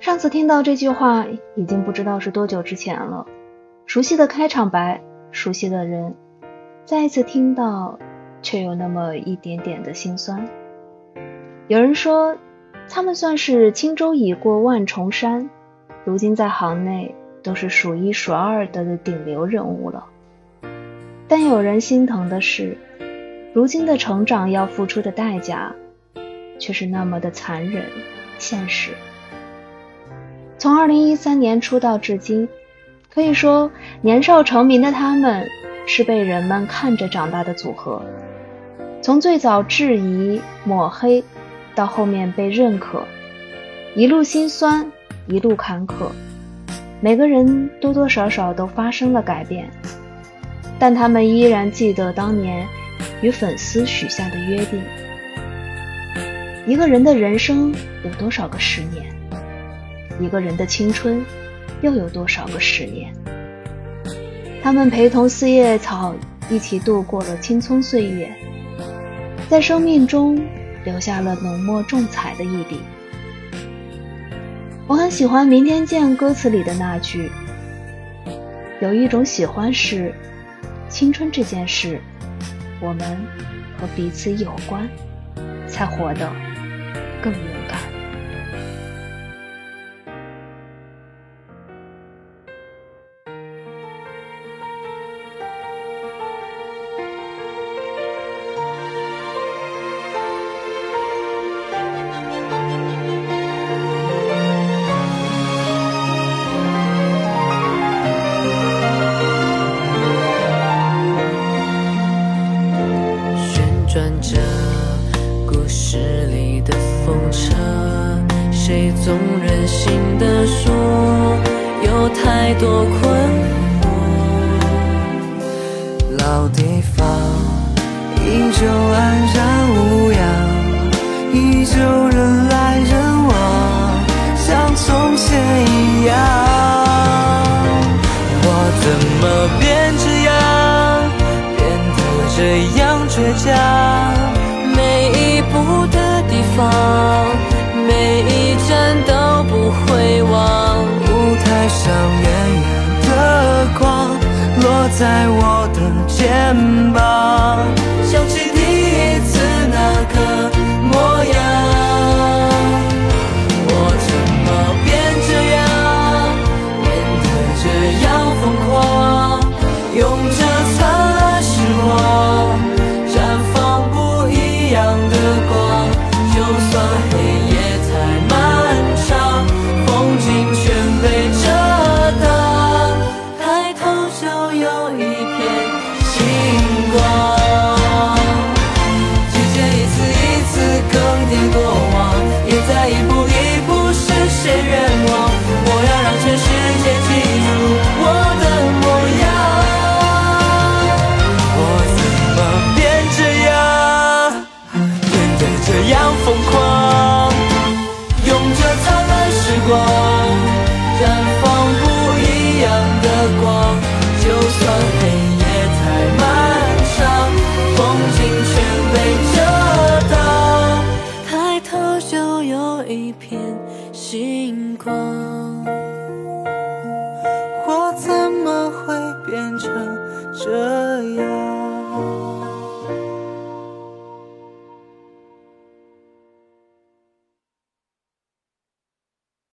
上次听到这句话，已经不知道是多久之前了。熟悉的开场白，熟悉的人，再一次听到，却有那么一点点的心酸。有人说，他们算是轻舟已过万重山，如今在行内都是数一数二的顶流人物了。但有人心疼的是，如今的成长要付出的代价，却是那么的残忍、现实。从二零一三年出道至今，可以说年少成名的他们，是被人们看着长大的组合。从最早质疑、抹黑，到后面被认可，一路心酸，一路坎坷，每个人多多少少都发生了改变。但他们依然记得当年与粉丝许下的约定。一个人的人生有多少个十年？一个人的青春又有多少个十年？他们陪同四叶草一起度过了青葱岁月，在生命中留下了浓墨重彩的一笔。我很喜欢《明天见》歌词里的那句：“有一种喜欢是。”青春这件事，我们和彼此有关，才活得更勇敢。车谁总任性的说，有太多困惑。老地方依旧安然无恙，依旧人来人往，像从前一样。我怎么变这样，变得这样倔强？每一步的方。每一站都不会忘，舞台上远远的光落在我的肩膀，星光。